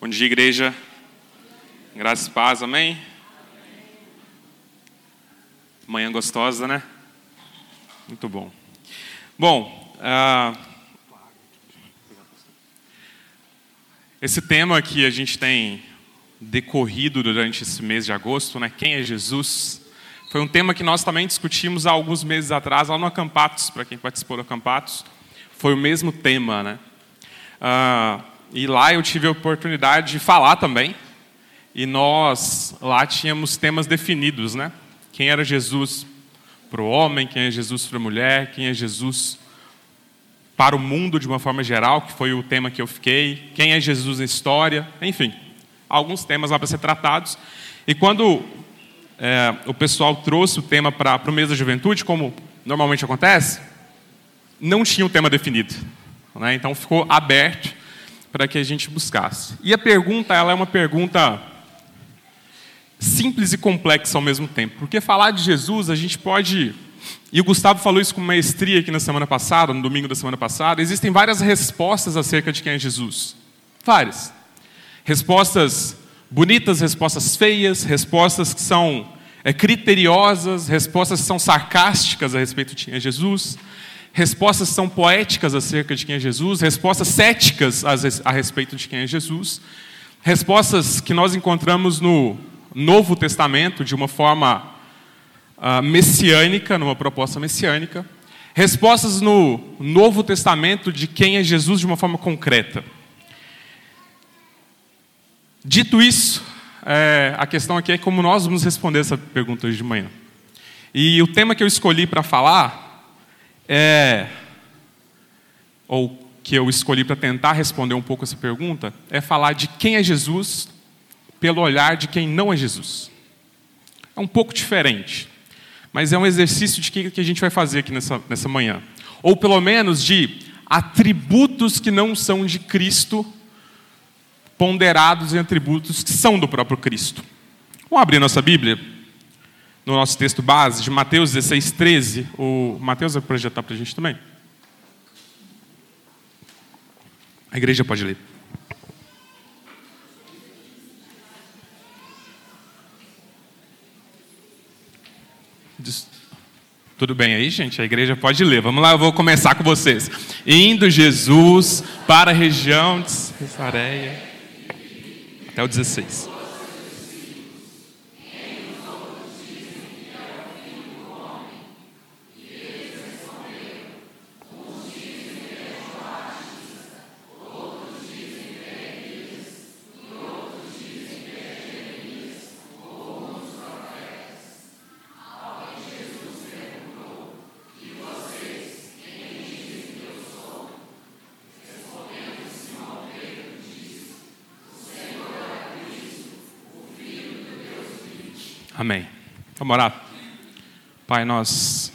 Bom dia, igreja. Graças e paz, amém? Manhã gostosa, né? Muito bom. Bom, uh, esse tema que a gente tem decorrido durante esse mês de agosto, né? Quem é Jesus? Foi um tema que nós também discutimos há alguns meses atrás, lá no Acampatos, para quem participou do Acampatos. Foi o mesmo tema, né? Uh, e lá eu tive a oportunidade de falar também. E nós lá tínhamos temas definidos, né? Quem era Jesus para o homem, quem é Jesus para a mulher, quem é Jesus para o mundo de uma forma geral, que foi o tema que eu fiquei, quem é Jesus na história, enfim, alguns temas lá para ser tratados. E quando é, o pessoal trouxe o tema para o mês da juventude, como normalmente acontece, não tinha um tema definido. Né? Então ficou aberto para que a gente buscasse. E a pergunta, ela é uma pergunta simples e complexa ao mesmo tempo. Porque falar de Jesus, a gente pode. E o Gustavo falou isso com maestria aqui na semana passada, no domingo da semana passada. Existem várias respostas acerca de quem é Jesus. Várias. Respostas bonitas, respostas feias, respostas que são é, criteriosas, respostas que são sarcásticas a respeito de quem é Jesus, respostas são poéticas acerca de quem é Jesus, respostas céticas a respeito de quem é Jesus, respostas que nós encontramos no Novo Testamento de uma forma uh, messiânica, numa proposta messiânica, respostas no Novo Testamento de quem é Jesus de uma forma concreta. Dito isso, é, a questão aqui é como nós vamos responder essa pergunta hoje de manhã. E o tema que eu escolhi para falar é, ou que eu escolhi para tentar responder um pouco essa pergunta, é falar de quem é Jesus pelo olhar de quem não é Jesus. É um pouco diferente, mas é um exercício de que, que a gente vai fazer aqui nessa, nessa manhã. Ou pelo menos de atributos que não são de Cristo, ponderados em atributos que são do próprio Cristo. Vamos abrir nossa Bíblia no nosso texto base, de Mateus 16, 13. O Mateus vai projetar para a gente também. A igreja pode ler. Tudo bem aí, gente? A igreja pode ler. Vamos lá, eu vou começar com vocês. Indo Jesus para a região de Cesareia. Até o 16. Amém. Vamos orar. Pai, nós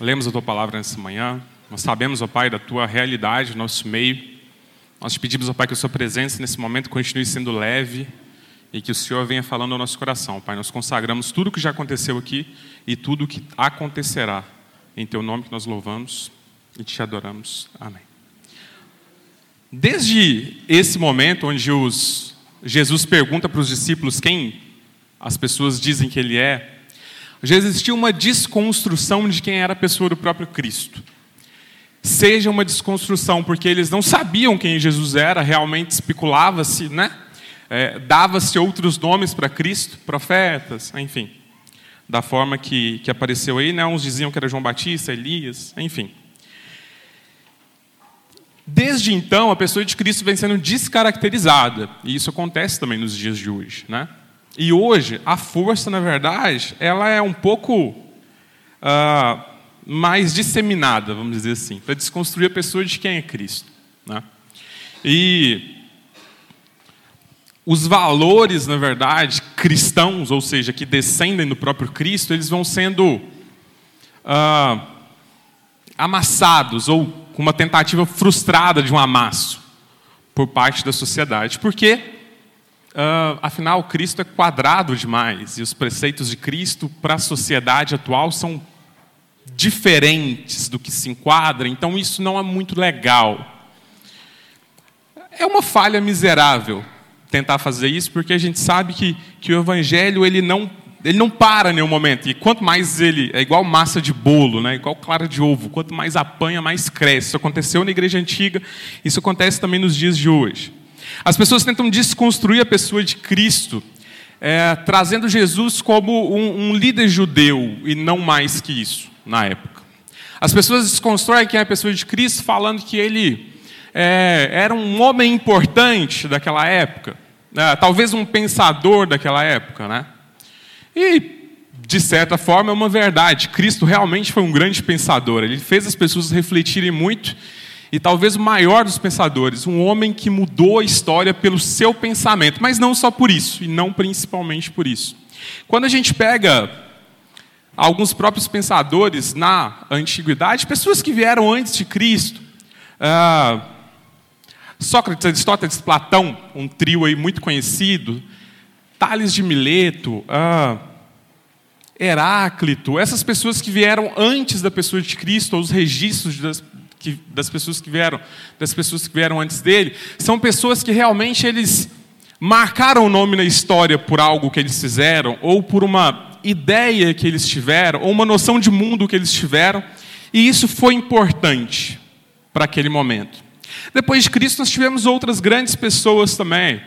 lemos a tua palavra nessa manhã. Nós sabemos, ó Pai, da tua realidade no nosso meio. Nós te pedimos, ó Pai, que a sua presença nesse momento continue sendo leve e que o Senhor venha falando ao nosso coração. Pai, nós consagramos tudo o que já aconteceu aqui e tudo o que acontecerá. Em teu nome que nós louvamos e te adoramos. Amém. Desde esse momento onde os, Jesus pergunta para os discípulos quem as pessoas dizem que ele é, já existia uma desconstrução de quem era a pessoa do próprio Cristo. Seja uma desconstrução porque eles não sabiam quem Jesus era, realmente especulava-se, né? É, Dava-se outros nomes para Cristo, profetas, enfim. Da forma que, que apareceu aí, né? uns diziam que era João Batista, Elias, enfim. Desde então, a pessoa de Cristo vem sendo descaracterizada, e isso acontece também nos dias de hoje, né? E hoje, a força, na verdade, ela é um pouco uh, mais disseminada, vamos dizer assim, para desconstruir a pessoa de quem é Cristo. Né? E os valores, na verdade, cristãos, ou seja, que descendem do próprio Cristo, eles vão sendo uh, amassados, ou com uma tentativa frustrada de um amasso por parte da sociedade. Por quê? Uh, afinal, Cristo é quadrado demais e os preceitos de Cristo para a sociedade atual são diferentes do que se enquadra, então isso não é muito legal. É uma falha miserável tentar fazer isso, porque a gente sabe que, que o evangelho ele não, ele não para em nenhum momento. E quanto mais ele. É igual massa de bolo, né? igual clara de ovo. Quanto mais apanha, mais cresce. Isso aconteceu na igreja antiga, isso acontece também nos dias de hoje. As pessoas tentam desconstruir a pessoa de Cristo, é, trazendo Jesus como um, um líder judeu e não mais que isso, na época. As pessoas desconstroem quem é a pessoa de Cristo, falando que ele é, era um homem importante daquela época, né? talvez um pensador daquela época, né? E de certa forma é uma verdade. Cristo realmente foi um grande pensador. Ele fez as pessoas refletirem muito e talvez o maior dos pensadores, um homem que mudou a história pelo seu pensamento, mas não só por isso e não principalmente por isso. Quando a gente pega alguns próprios pensadores na antiguidade, pessoas que vieram antes de Cristo, ah, Sócrates, Aristóteles, Platão, um trio aí muito conhecido, Tales de Mileto, ah, Heráclito, essas pessoas que vieram antes da pessoa de Cristo, os registros das, que, das pessoas que vieram, das pessoas que vieram antes dele, são pessoas que realmente eles marcaram o nome na história por algo que eles fizeram, ou por uma ideia que eles tiveram, ou uma noção de mundo que eles tiveram, e isso foi importante para aquele momento. Depois de Cristo, nós tivemos outras grandes pessoas também,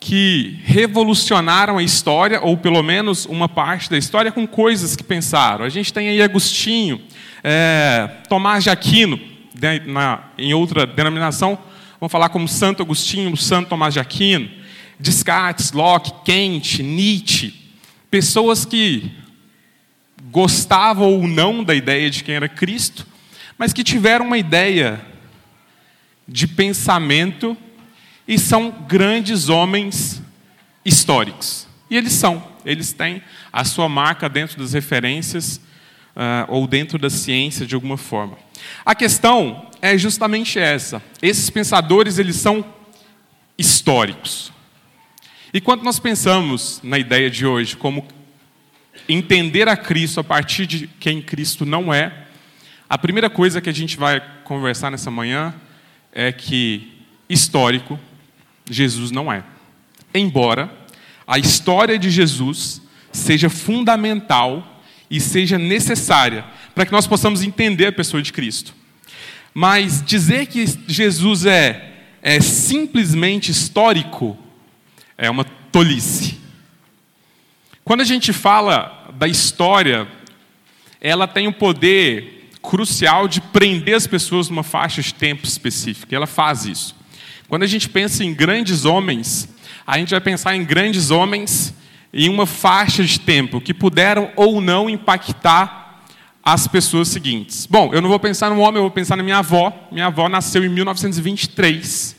que revolucionaram a história, ou pelo menos uma parte da história, com coisas que pensaram. A gente tem aí Agostinho, é, Tomás de Aquino, né, na, em outra denominação, vamos falar como Santo Agostinho, Santo Tomás de Aquino, Descartes, Locke, Kant, Nietzsche, pessoas que gostavam ou não da ideia de quem era Cristo, mas que tiveram uma ideia de pensamento e são grandes homens históricos. E eles são, eles têm a sua marca dentro das referências uh, ou dentro da ciência de alguma forma. A questão é justamente essa. Esses pensadores, eles são históricos. E quando nós pensamos na ideia de hoje como entender a Cristo a partir de quem Cristo não é, a primeira coisa que a gente vai conversar nessa manhã é que histórico Jesus não é. Embora a história de Jesus seja fundamental e seja necessária para que nós possamos entender a pessoa de Cristo. Mas dizer que Jesus é, é simplesmente histórico é uma tolice. Quando a gente fala da história, ela tem o poder crucial de prender as pessoas numa faixa de tempo específica. Ela faz isso. Quando a gente pensa em grandes homens, a gente vai pensar em grandes homens em uma faixa de tempo que puderam ou não impactar as pessoas seguintes. Bom, eu não vou pensar no homem, eu vou pensar na minha avó. Minha avó nasceu em 1923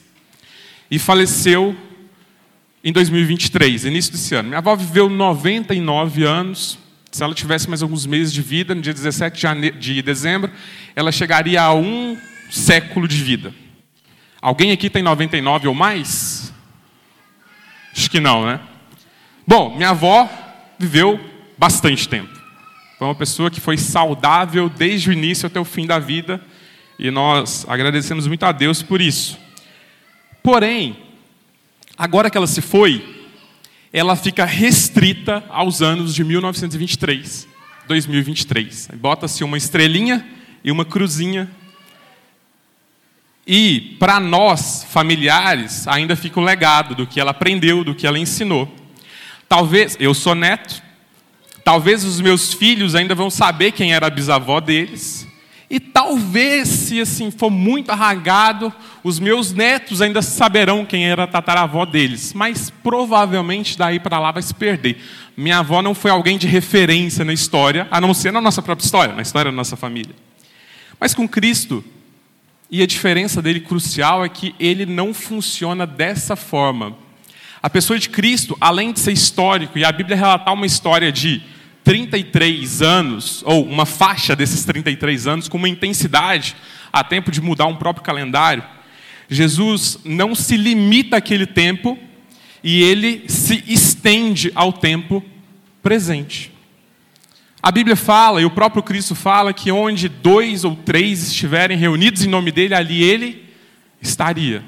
e faleceu em 2023, início desse ano. Minha avó viveu 99 anos, se ela tivesse mais alguns meses de vida, no dia 17 de dezembro, ela chegaria a um século de vida. Alguém aqui tem 99 ou mais? Acho que não, né? Bom, minha avó viveu bastante tempo. Foi uma pessoa que foi saudável desde o início até o fim da vida e nós agradecemos muito a Deus por isso. Porém, agora que ela se foi, ela fica restrita aos anos de 1923, 2023. Bota-se uma estrelinha e uma cruzinha. E para nós, familiares, ainda fica o legado do que ela aprendeu, do que ela ensinou. Talvez, eu sou neto, talvez os meus filhos ainda vão saber quem era a bisavó deles, e talvez, se assim for muito arragado, os meus netos ainda saberão quem era a tataravó deles. Mas provavelmente daí para lá vai se perder. Minha avó não foi alguém de referência na história, a não ser na nossa própria história, na história da nossa família. Mas com Cristo, e a diferença dele crucial é que ele não funciona dessa forma. A pessoa de Cristo, além de ser histórico, e a Bíblia relatar uma história de 33 anos, ou uma faixa desses 33 anos, com uma intensidade, a tempo de mudar um próprio calendário, Jesus não se limita àquele tempo e ele se estende ao tempo presente. A Bíblia fala, e o próprio Cristo fala, que onde dois ou três estiverem reunidos em nome dele, ali ele estaria.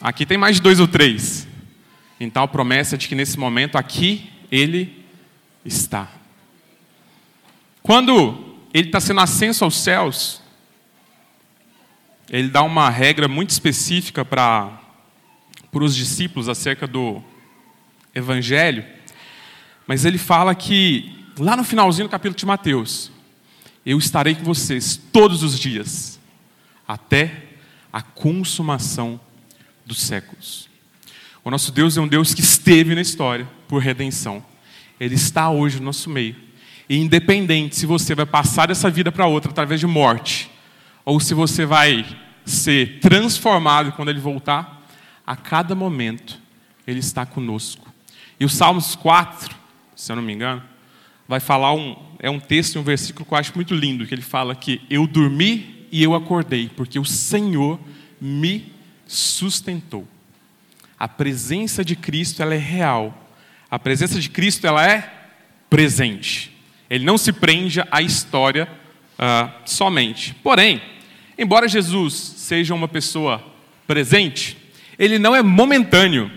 Aqui tem mais de dois ou três. Então a promessa é de que nesse momento aqui ele está. Quando ele está sendo ascenso aos céus, ele dá uma regra muito específica para os discípulos acerca do evangelho, mas ele fala que lá no finalzinho do capítulo de Mateus, eu estarei com vocês todos os dias, até a consumação dos séculos. O nosso Deus é um Deus que esteve na história por redenção. Ele está hoje no nosso meio. E independente se você vai passar dessa vida para outra através de morte, ou se você vai ser transformado quando ele voltar, a cada momento ele está conosco. E o Salmos 4, se eu não me engano, vai falar um é um texto, um versículo que eu acho muito lindo, que ele fala que eu dormi e eu acordei, porque o Senhor me sustentou. A presença de Cristo ela é real. A presença de Cristo ela é presente. Ele não se prende à história uh, somente. Porém, embora Jesus seja uma pessoa presente, ele não é momentâneo.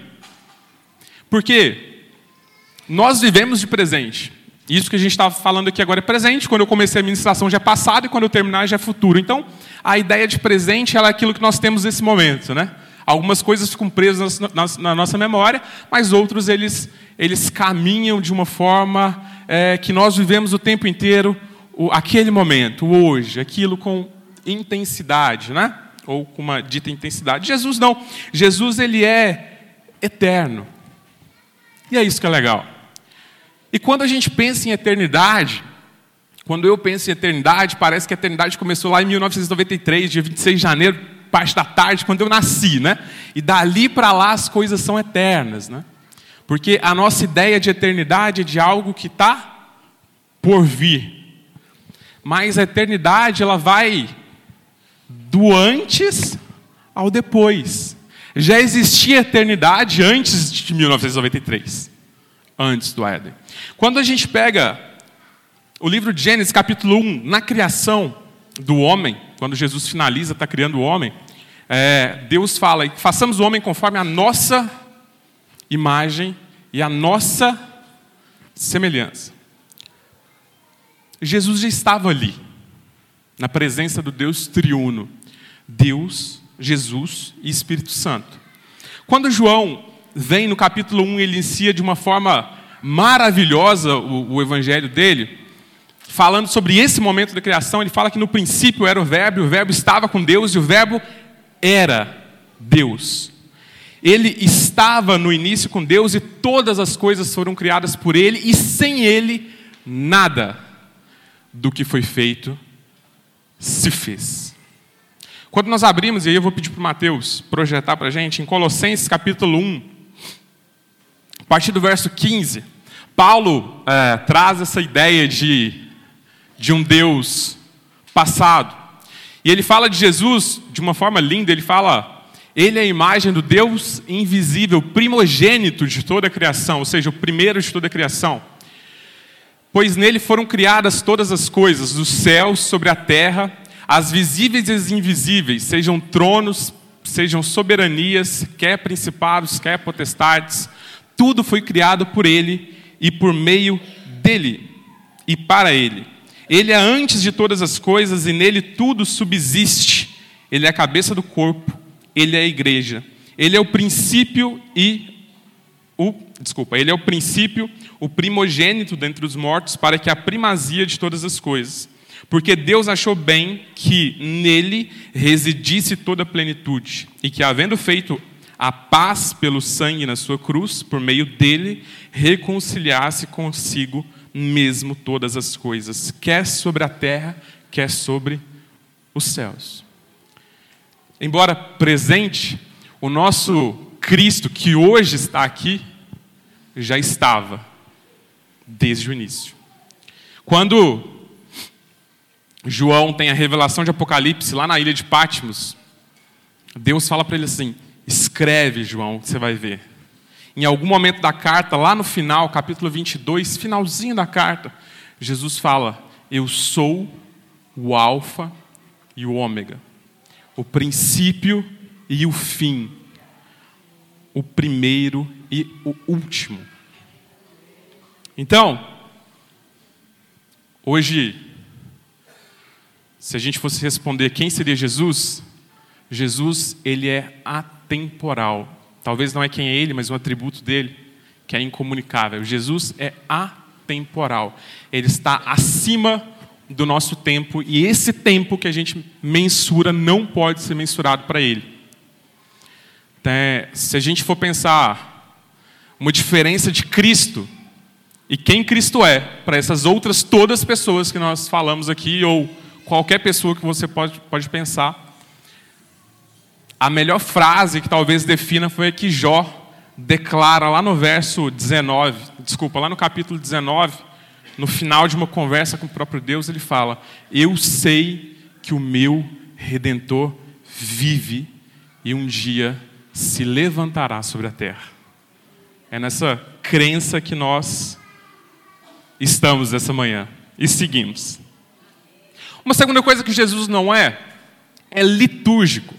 Porque nós vivemos de presente. Isso que a gente está falando aqui agora é presente. Quando eu comecei a ministração já é passado e quando eu terminar já é futuro. Então, a ideia de presente é aquilo que nós temos nesse momento, né? Algumas coisas ficam presas na, na, na nossa memória, mas outros eles, eles caminham de uma forma é, que nós vivemos o tempo inteiro, o, aquele momento, o hoje, aquilo com intensidade, né? Ou com uma dita intensidade. Jesus não. Jesus ele é eterno. E é isso que é legal. E quando a gente pensa em eternidade, quando eu penso em eternidade, parece que a eternidade começou lá em 1993, dia 26 de janeiro, parte da tarde, quando eu nasci, né? E dali para lá as coisas são eternas, né? Porque a nossa ideia de eternidade é de algo que está por vir. Mas a eternidade, ela vai do antes ao depois. Já existia eternidade antes de 1993, antes do Éden. Quando a gente pega o livro de Gênesis, capítulo 1, na criação do homem, quando Jesus finaliza, está criando o homem, é, Deus fala: façamos o homem conforme a nossa imagem e a nossa semelhança. Jesus já estava ali, na presença do Deus triuno, Deus, Jesus e Espírito Santo. Quando João vem no capítulo 1, ele inicia de uma forma maravilhosa o, o evangelho dele, falando sobre esse momento da criação, ele fala que no princípio era o Verbo, o Verbo estava com Deus, e o Verbo era Deus. Ele estava no início com Deus e todas as coisas foram criadas por Ele, e sem Ele, nada do que foi feito se fez. Quando nós abrimos, e aí eu vou pedir para o Mateus projetar para a gente, em Colossenses capítulo 1, a partir do verso 15, Paulo é, traz essa ideia de de um Deus passado. E ele fala de Jesus de uma forma linda, ele fala, ele é a imagem do Deus invisível, primogênito de toda a criação, ou seja, o primeiro de toda a criação. Pois nele foram criadas todas as coisas, os céus sobre a terra, as visíveis e as invisíveis, sejam tronos, sejam soberanias, quer principados, quer potestades, tudo foi criado por ele e por meio dele e para ele. Ele é antes de todas as coisas e nele tudo subsiste. Ele é a cabeça do corpo, ele é a igreja. Ele é o princípio e o, desculpa, ele é o princípio, o primogênito dentre os mortos, para que a primazia de todas as coisas. Porque Deus achou bem que nele residisse toda a plenitude, e que, havendo feito a paz pelo sangue na sua cruz, por meio dele, reconciliasse consigo mesmo todas as coisas, quer sobre a terra, quer sobre os céus. Embora presente, o nosso Cristo que hoje está aqui já estava desde o início. Quando João tem a revelação de Apocalipse lá na ilha de Patmos, Deus fala para ele assim: escreve, João, você vai ver em algum momento da carta, lá no final, capítulo 22, finalzinho da carta, Jesus fala: Eu sou o Alfa e o Ômega, o princípio e o fim, o primeiro e o último. Então, hoje, se a gente fosse responder quem seria Jesus, Jesus, ele é atemporal. Talvez não é quem é ele, mas um atributo dele, que é incomunicável. Jesus é atemporal. Ele está acima do nosso tempo e esse tempo que a gente mensura não pode ser mensurado para ele. se a gente for pensar uma diferença de Cristo e quem Cristo é para essas outras todas as pessoas que nós falamos aqui ou qualquer pessoa que você pode, pode pensar, a melhor frase que talvez defina foi a que Jó declara lá no verso 19, desculpa, lá no capítulo 19, no final de uma conversa com o próprio Deus, ele fala: Eu sei que o meu redentor vive e um dia se levantará sobre a terra. É nessa crença que nós estamos essa manhã e seguimos. Uma segunda coisa que Jesus não é, é litúrgico.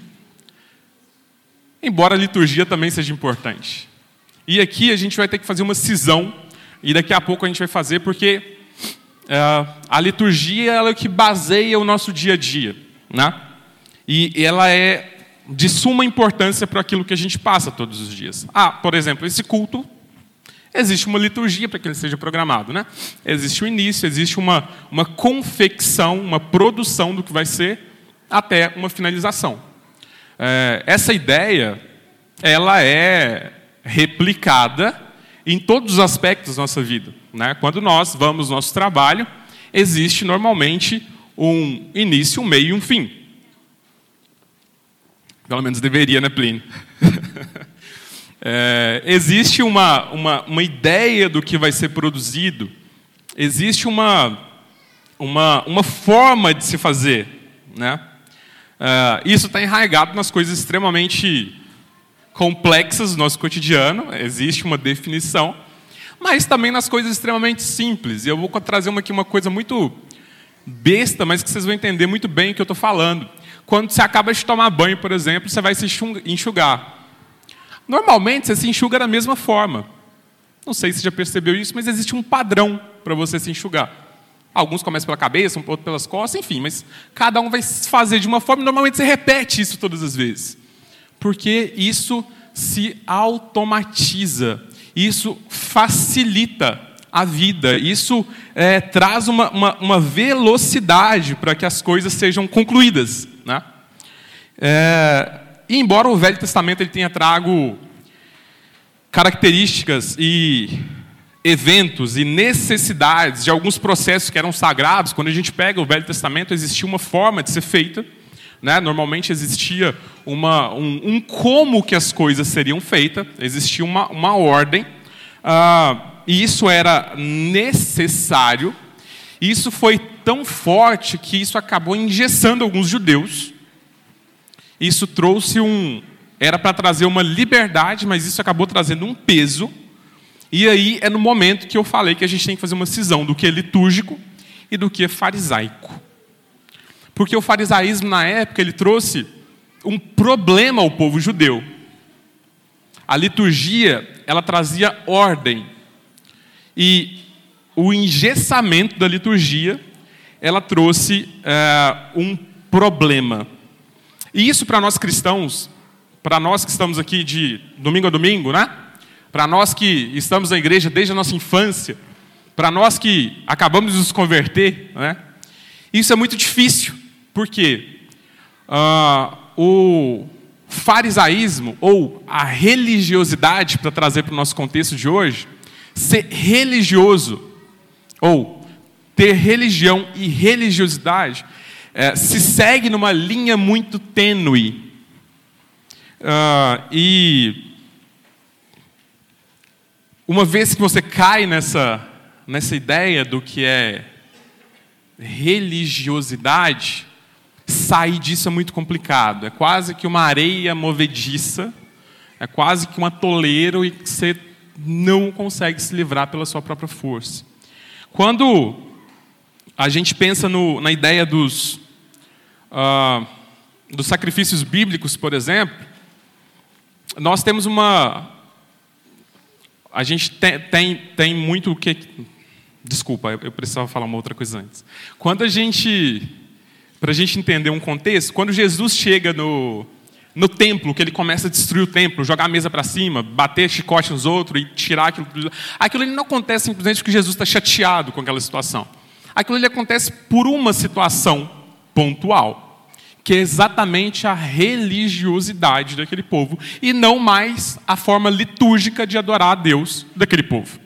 Embora a liturgia também seja importante. E aqui a gente vai ter que fazer uma cisão, e daqui a pouco a gente vai fazer, porque uh, a liturgia ela é o que baseia o nosso dia a dia. Né? E ela é de suma importância para aquilo que a gente passa todos os dias. Ah, por exemplo, esse culto, existe uma liturgia para que ele seja programado. Né? Existe o início, existe uma, uma confecção, uma produção do que vai ser, até uma finalização. É, essa ideia, ela é replicada em todos os aspectos da nossa vida. Né? Quando nós vamos ao nosso trabalho, existe normalmente um início, um meio e um fim. Pelo menos deveria, né, Plínio? é, existe uma, uma, uma ideia do que vai ser produzido, existe uma, uma, uma forma de se fazer. Né? Uh, isso está enraizado nas coisas extremamente complexas do nosso cotidiano, existe uma definição, mas também nas coisas extremamente simples. E eu vou trazer uma aqui uma coisa muito besta, mas que vocês vão entender muito bem o que eu estou falando. Quando você acaba de tomar banho, por exemplo, você vai se enxugar. Normalmente você se enxuga da mesma forma. Não sei se já percebeu isso, mas existe um padrão para você se enxugar. Alguns começam pela cabeça, um outro pelas costas, enfim, mas cada um vai fazer de uma forma, normalmente você repete isso todas as vezes. Porque isso se automatiza, isso facilita a vida, isso é, traz uma, uma, uma velocidade para que as coisas sejam concluídas. Né? É, e embora o Velho Testamento ele tenha trago características e eventos e necessidades de alguns processos que eram sagrados. Quando a gente pega o Velho Testamento, existia uma forma de ser feita. Né? Normalmente existia uma, um, um, como que as coisas seriam feitas, existia uma, uma ordem, uh, e isso era necessário. Isso foi tão forte que isso acabou engessando alguns judeus. Isso trouxe um. Era para trazer uma liberdade, mas isso acabou trazendo um peso e aí é no momento que eu falei que a gente tem que fazer uma cisão do que é litúrgico e do que é farisaico. Porque o farisaísmo, na época, ele trouxe um problema ao povo judeu. A liturgia, ela trazia ordem. E o engessamento da liturgia, ela trouxe é, um problema. E isso para nós cristãos, para nós que estamos aqui de domingo a domingo, né? Para nós que estamos na igreja desde a nossa infância, para nós que acabamos de nos converter, né? isso é muito difícil, porque uh, o farisaísmo, ou a religiosidade, para trazer para o nosso contexto de hoje, ser religioso, ou ter religião e religiosidade, é, se segue numa linha muito tênue. Uh, e uma vez que você cai nessa, nessa ideia do que é religiosidade, sair disso é muito complicado. É quase que uma areia movediça, é quase que um atoleiro e que você não consegue se livrar pela sua própria força. Quando a gente pensa no, na ideia dos, uh, dos sacrifícios bíblicos, por exemplo, nós temos uma. A gente tem, tem, tem muito o que. Desculpa, eu precisava falar uma outra coisa antes. Quando a gente. Para a gente entender um contexto, quando Jesus chega no, no templo, que ele começa a destruir o templo, jogar a mesa para cima, bater chicote nos outros e tirar aquilo. Aquilo não acontece simplesmente porque Jesus está chateado com aquela situação. Aquilo acontece por uma situação pontual que é exatamente a religiosidade daquele povo e não mais a forma litúrgica de adorar a Deus daquele povo.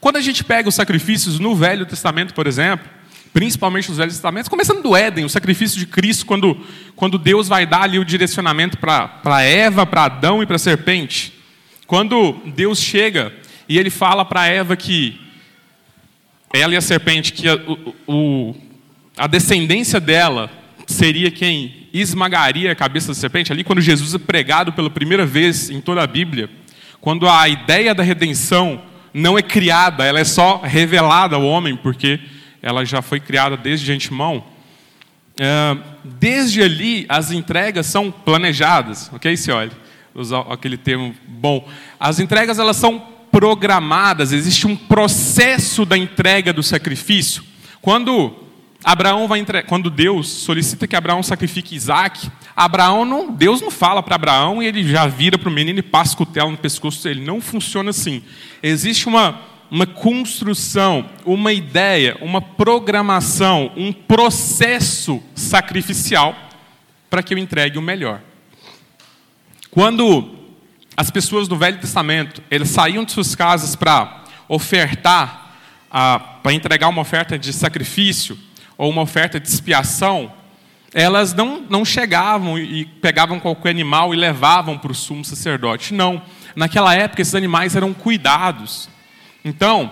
Quando a gente pega os sacrifícios no Velho Testamento, por exemplo, principalmente nos Velhos Testamentos, começando do Éden, o sacrifício de Cristo, quando, quando Deus vai dar ali o direcionamento para Eva, para Adão e para a serpente. Quando Deus chega e ele fala para Eva que ela e a serpente, que a, o, a descendência dela seria quem esmagaria a cabeça da serpente. Ali, quando Jesus é pregado pela primeira vez em toda a Bíblia, quando a ideia da redenção não é criada, ela é só revelada ao homem, porque ela já foi criada desde de antemão. É, desde ali, as entregas são planejadas, ok, se olha, usar aquele termo bom. As entregas elas são programadas, existe um processo da entrega do sacrifício. Quando Abraão vai entre... quando Deus solicita que Abraão sacrifique Isaac, Abraão não, Deus não fala para Abraão e ele já vira para o menino e passa o cutelo no pescoço dele. Não funciona assim. Existe uma, uma construção, uma ideia, uma programação, um processo sacrificial para que eu entregue o melhor. Quando as pessoas do Velho Testamento eles saíam de suas casas para ofertar, para entregar uma oferta de sacrifício, ou uma oferta de expiação, elas não, não chegavam e pegavam qualquer animal e levavam para o sumo sacerdote. Não. Naquela época, esses animais eram cuidados. Então,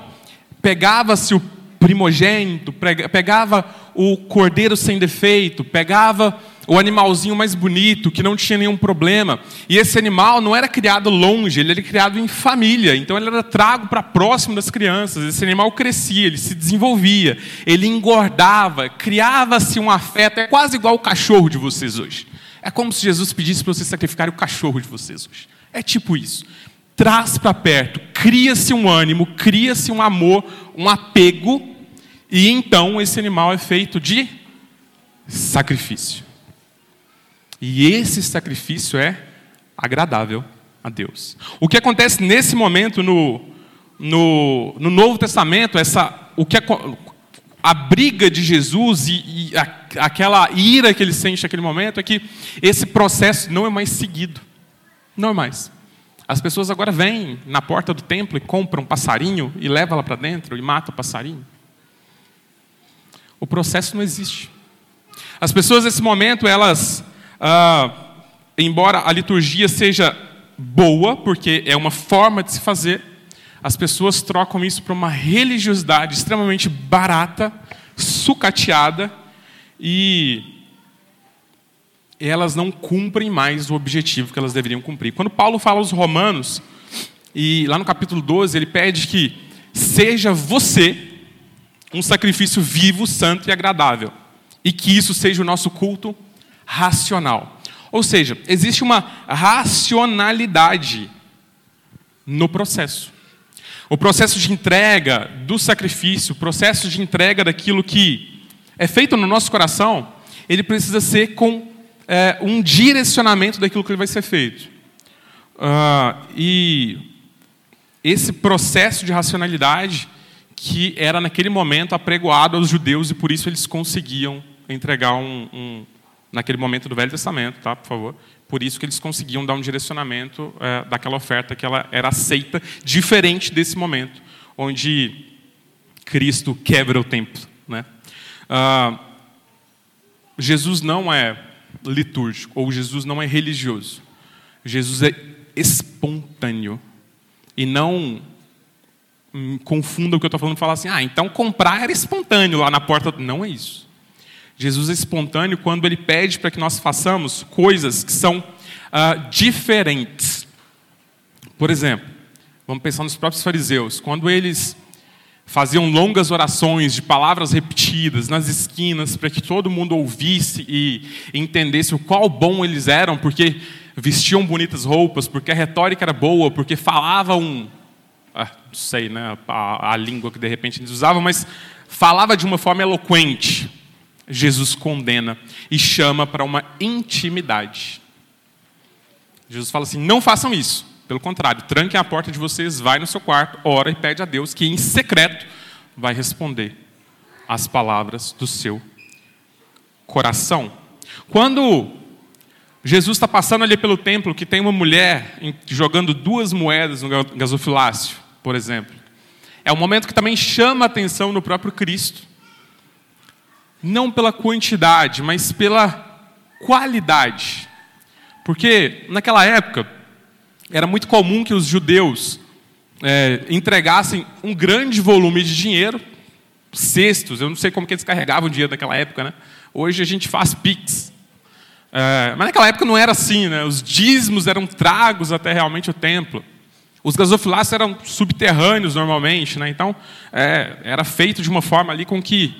pegava-se o primogênito, pegava o cordeiro sem defeito, pegava o animalzinho mais bonito, que não tinha nenhum problema. E esse animal não era criado longe, ele era criado em família. Então ele era trago para próximo das crianças. Esse animal crescia, ele se desenvolvia, ele engordava, criava-se um afeto. É quase igual o cachorro de vocês hoje. É como se Jesus pedisse para vocês sacrificarem o cachorro de vocês hoje. É tipo isso. Traz para perto, cria-se um ânimo, cria-se um amor, um apego, e então esse animal é feito de sacrifício. E esse sacrifício é agradável a Deus. O que acontece nesse momento no, no, no Novo Testamento, essa, o que a, briga de Jesus e, e a, aquela ira que ele sente naquele momento é que esse processo não é mais seguido. Não é mais. As pessoas agora vêm na porta do templo e compram um passarinho e levam lá para dentro e matam o passarinho. O processo não existe. As pessoas nesse momento, elas ah, embora a liturgia seja boa, porque é uma forma de se fazer, as pessoas trocam isso por uma religiosidade extremamente barata, sucateada, e elas não cumprem mais o objetivo que elas deveriam cumprir. Quando Paulo fala aos Romanos, e lá no capítulo 12, ele pede que seja você um sacrifício vivo, santo e agradável, e que isso seja o nosso culto racional. Ou seja, existe uma racionalidade no processo. O processo de entrega do sacrifício, o processo de entrega daquilo que é feito no nosso coração, ele precisa ser com é, um direcionamento daquilo que vai ser feito. Uh, e esse processo de racionalidade que era naquele momento apregoado aos judeus e por isso eles conseguiam entregar um, um, naquele momento do Velho Testamento, tá, por favor. Por isso que eles conseguiam dar um direcionamento é, daquela oferta que ela era aceita, diferente desse momento, onde Cristo quebra o templo. Né? Ah, Jesus não é litúrgico, ou Jesus não é religioso. Jesus é espontâneo. E não confunda o que eu estou falando e falar assim, ah, então comprar era espontâneo lá na porta. Não é isso. Jesus é espontâneo quando ele pede para que nós façamos coisas que são uh, diferentes. Por exemplo, vamos pensar nos próprios fariseus. Quando eles faziam longas orações de palavras repetidas nas esquinas para que todo mundo ouvisse e entendesse o qual bom eles eram, porque vestiam bonitas roupas, porque a retórica era boa, porque falavam, ah, não sei, né, a, a língua que de repente eles usavam, mas falava de uma forma eloquente. Jesus condena e chama para uma intimidade. Jesus fala assim: não façam isso. Pelo contrário, tranquem a porta de vocês, vai no seu quarto, ora e pede a Deus que em secreto vai responder as palavras do seu coração. Quando Jesus está passando ali pelo templo, que tem uma mulher jogando duas moedas no gasofilácio, por exemplo, é um momento que também chama a atenção no próprio Cristo. Não pela quantidade, mas pela qualidade. Porque naquela época, era muito comum que os judeus é, entregassem um grande volume de dinheiro, cestos, eu não sei como que eles carregavam dinheiro naquela época, né? Hoje a gente faz pix. É, mas naquela época não era assim, né? Os dízimos eram tragos até realmente o templo. Os gasofilácios eram subterrâneos normalmente, né? Então é, era feito de uma forma ali com que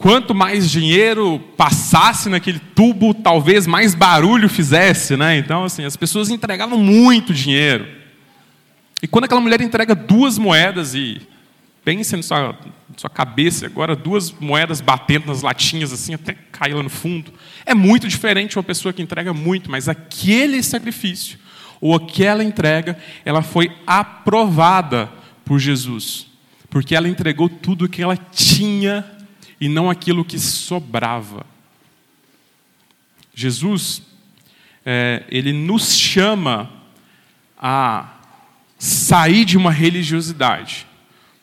quanto mais dinheiro passasse naquele tubo, talvez mais barulho fizesse, né? Então, assim, as pessoas entregavam muito dinheiro. E quando aquela mulher entrega duas moedas e pense na sua, sua cabeça agora, duas moedas batendo nas latinhas assim, até cair lá no fundo, é muito diferente uma pessoa que entrega muito, mas aquele sacrifício ou aquela entrega, ela foi aprovada por Jesus, porque ela entregou tudo o que ela tinha e não aquilo que sobrava. Jesus, é, ele nos chama a sair de uma religiosidade,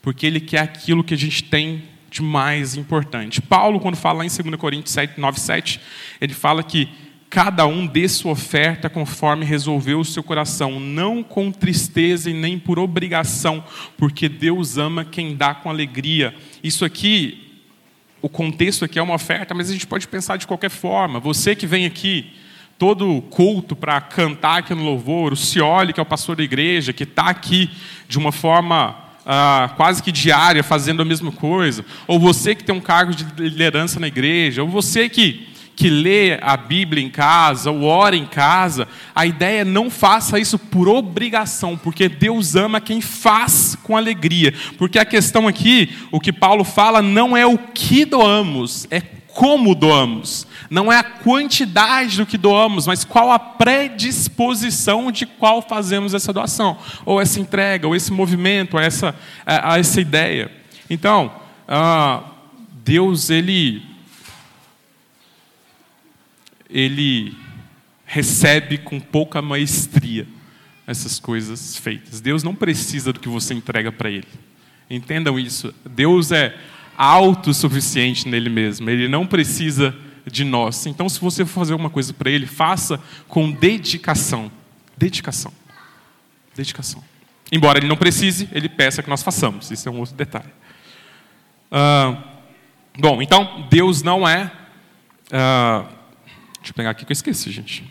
porque ele quer aquilo que a gente tem de mais importante. Paulo, quando fala em 2 Coríntios 7, 9, 7, ele fala que cada um dê sua oferta conforme resolveu o seu coração, não com tristeza e nem por obrigação, porque Deus ama quem dá com alegria. Isso aqui o contexto aqui é uma oferta, mas a gente pode pensar de qualquer forma. Você que vem aqui, todo culto para cantar aqui no louvor, o Cioli, que é o pastor da igreja, que está aqui de uma forma ah, quase que diária, fazendo a mesma coisa, ou você que tem um cargo de liderança na igreja, ou você que que lê a Bíblia em casa ou ora em casa, a ideia é não faça isso por obrigação, porque Deus ama quem faz com alegria. Porque a questão aqui, o que Paulo fala, não é o que doamos, é como doamos. Não é a quantidade do que doamos, mas qual a predisposição de qual fazemos essa doação, ou essa entrega, ou esse movimento, ou essa, a, essa ideia. Então, uh, Deus, ele ele recebe com pouca maestria essas coisas feitas. Deus não precisa do que você entrega para Ele. Entendam isso. Deus é autossuficiente nele mesmo. Ele não precisa de nós. Então, se você for fazer alguma coisa para Ele, faça com dedicação. Dedicação. Dedicação. Embora Ele não precise, Ele peça que nós façamos. Isso é um outro detalhe. Ah, bom, então, Deus não é. Ah, Deixa eu pegar aqui que eu esqueci, gente.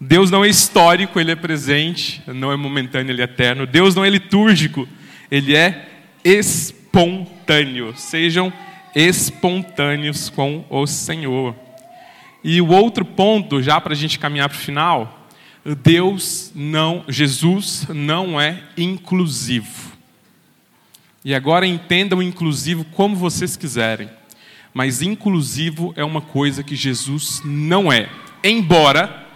Deus não é histórico, ele é presente, não é momentâneo, ele é eterno. Deus não é litúrgico, ele é espontâneo. Sejam espontâneos com o Senhor. E o outro ponto, já para a gente caminhar para o final, Deus não, Jesus não é inclusivo. E agora entendam inclusivo como vocês quiserem mas inclusivo é uma coisa que Jesus não é. Embora,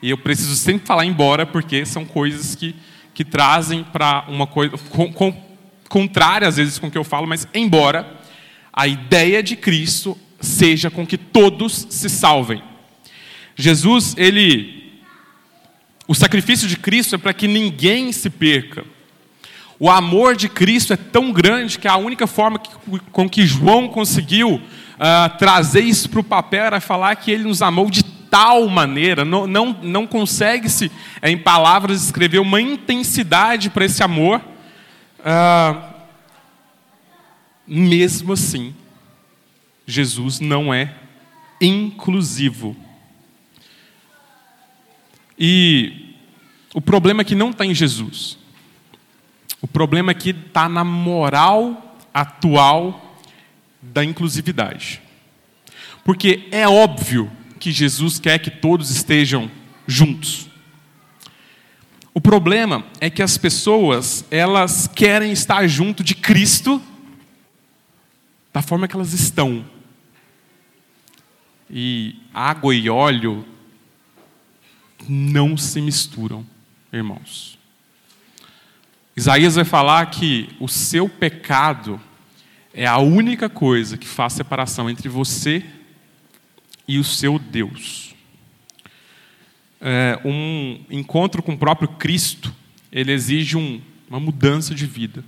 e eu preciso sempre falar embora, porque são coisas que, que trazem para uma coisa com, com, contrária às vezes com o que eu falo, mas embora a ideia de Cristo seja com que todos se salvem. Jesus, ele o sacrifício de Cristo é para que ninguém se perca. O amor de Cristo é tão grande que a única forma que, com que João conseguiu uh, trazer isso para o papel era falar que ele nos amou de tal maneira, não, não, não consegue-se, em palavras, escrever uma intensidade para esse amor. Uh, mesmo assim, Jesus não é inclusivo. E o problema é que não está em Jesus. O problema aqui está na moral atual da inclusividade. Porque é óbvio que Jesus quer que todos estejam juntos. O problema é que as pessoas, elas querem estar junto de Cristo da forma que elas estão. E água e óleo não se misturam, irmãos. Isaías vai falar que o seu pecado é a única coisa que faz separação entre você e o seu Deus. É, um encontro com o próprio Cristo, ele exige um, uma mudança de vida.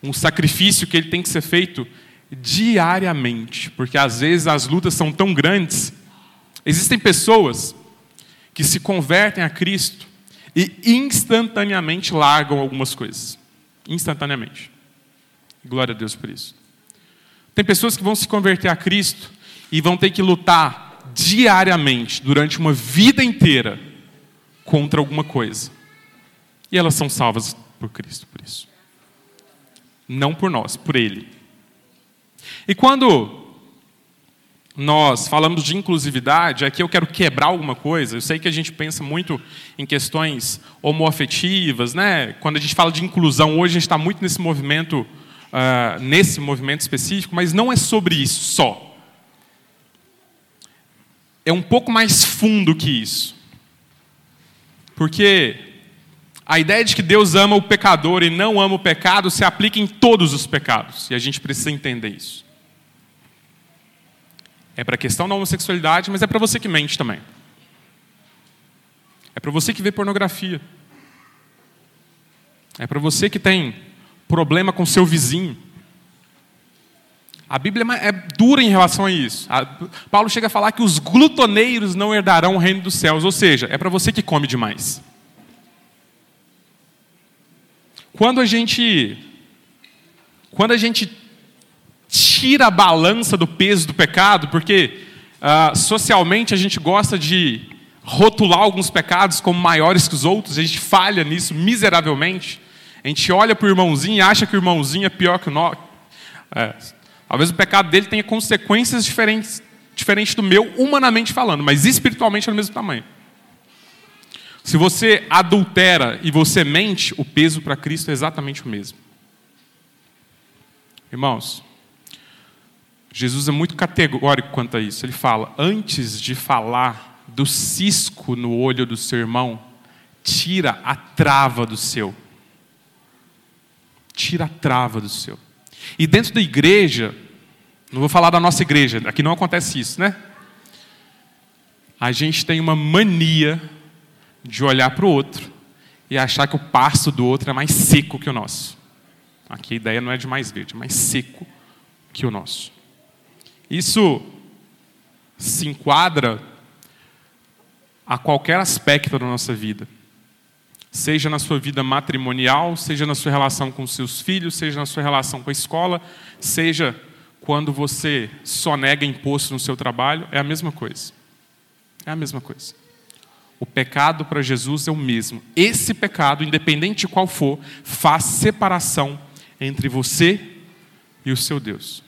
Um sacrifício que ele tem que ser feito diariamente, porque às vezes as lutas são tão grandes. Existem pessoas que se convertem a Cristo e instantaneamente largam algumas coisas. Instantaneamente. Glória a Deus por isso. Tem pessoas que vão se converter a Cristo e vão ter que lutar diariamente, durante uma vida inteira, contra alguma coisa. E elas são salvas por Cristo, por isso. Não por nós, por Ele. E quando nós falamos de inclusividade, aqui eu quero quebrar alguma coisa. Eu sei que a gente pensa muito em questões homoafetivas, né? Quando a gente fala de inclusão, hoje a gente está muito nesse movimento, uh, nesse movimento específico, mas não é sobre isso só. É um pouco mais fundo que isso. Porque a ideia de que Deus ama o pecador e não ama o pecado se aplica em todos os pecados, e a gente precisa entender isso. É para a questão da homossexualidade, mas é para você que mente também. É para você que vê pornografia. É para você que tem problema com seu vizinho. A Bíblia é, é dura em relação a isso. Paulo chega a falar que os glutoneiros não herdarão o reino dos céus, ou seja, é para você que come demais. Quando a gente quando a gente tira a balança do peso do pecado, porque uh, socialmente a gente gosta de rotular alguns pecados como maiores que os outros, a gente falha nisso miseravelmente. A gente olha para o irmãozinho e acha que o irmãozinho é pior que o nosso. É, talvez o pecado dele tenha consequências diferentes, diferentes do meu, humanamente falando, mas espiritualmente é do mesmo tamanho. Se você adultera e você mente, o peso para Cristo é exatamente o mesmo. Irmãos, Jesus é muito categórico quanto a isso. Ele fala: antes de falar do cisco no olho do seu irmão, tira a trava do seu. Tira a trava do seu. E dentro da igreja, não vou falar da nossa igreja, aqui não acontece isso, né? A gente tem uma mania de olhar para o outro e achar que o passo do outro é mais seco que o nosso. Aqui a ideia não é de mais verde, é mais seco que o nosso. Isso se enquadra a qualquer aspecto da nossa vida. Seja na sua vida matrimonial, seja na sua relação com seus filhos, seja na sua relação com a escola, seja quando você só nega imposto no seu trabalho, é a mesma coisa. É a mesma coisa. O pecado para Jesus é o mesmo. Esse pecado, independente de qual for, faz separação entre você e o seu Deus.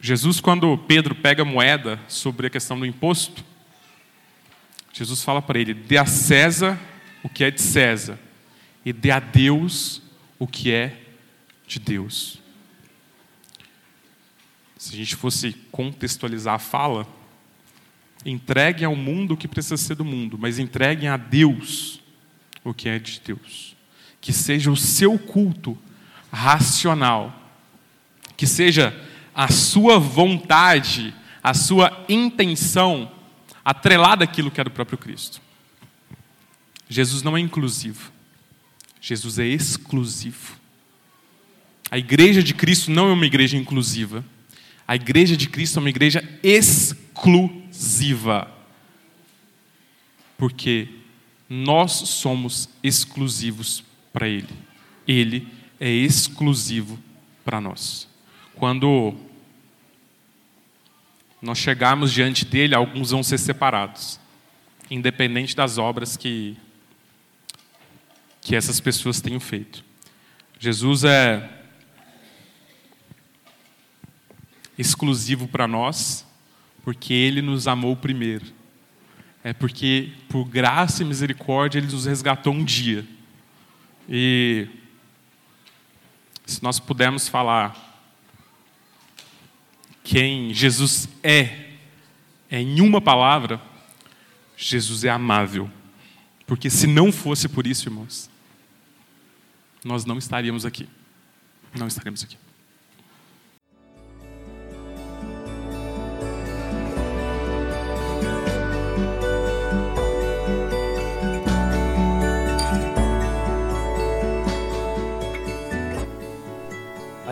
Jesus, quando Pedro pega a moeda sobre a questão do imposto, Jesus fala para ele: dê a César o que é de César, e dê a Deus o que é de Deus. Se a gente fosse contextualizar a fala, entreguem ao mundo o que precisa ser do mundo, mas entreguem a Deus o que é de Deus. Que seja o seu culto racional, que seja a sua vontade, a sua intenção atrelada àquilo que é do próprio Cristo. Jesus não é inclusivo. Jesus é exclusivo. A igreja de Cristo não é uma igreja inclusiva. A igreja de Cristo é uma igreja exclusiva. Porque nós somos exclusivos para Ele. Ele é exclusivo para nós. Quando nós chegarmos diante dele, alguns vão ser separados, independente das obras que, que essas pessoas tenham feito. Jesus é exclusivo para nós, porque Ele nos amou primeiro. É porque, por graça e misericórdia, Ele nos resgatou um dia. E se nós pudermos falar quem Jesus é, é em uma palavra, Jesus é amável. Porque se não fosse por isso, irmãos, nós não estaríamos aqui. Não estaríamos aqui.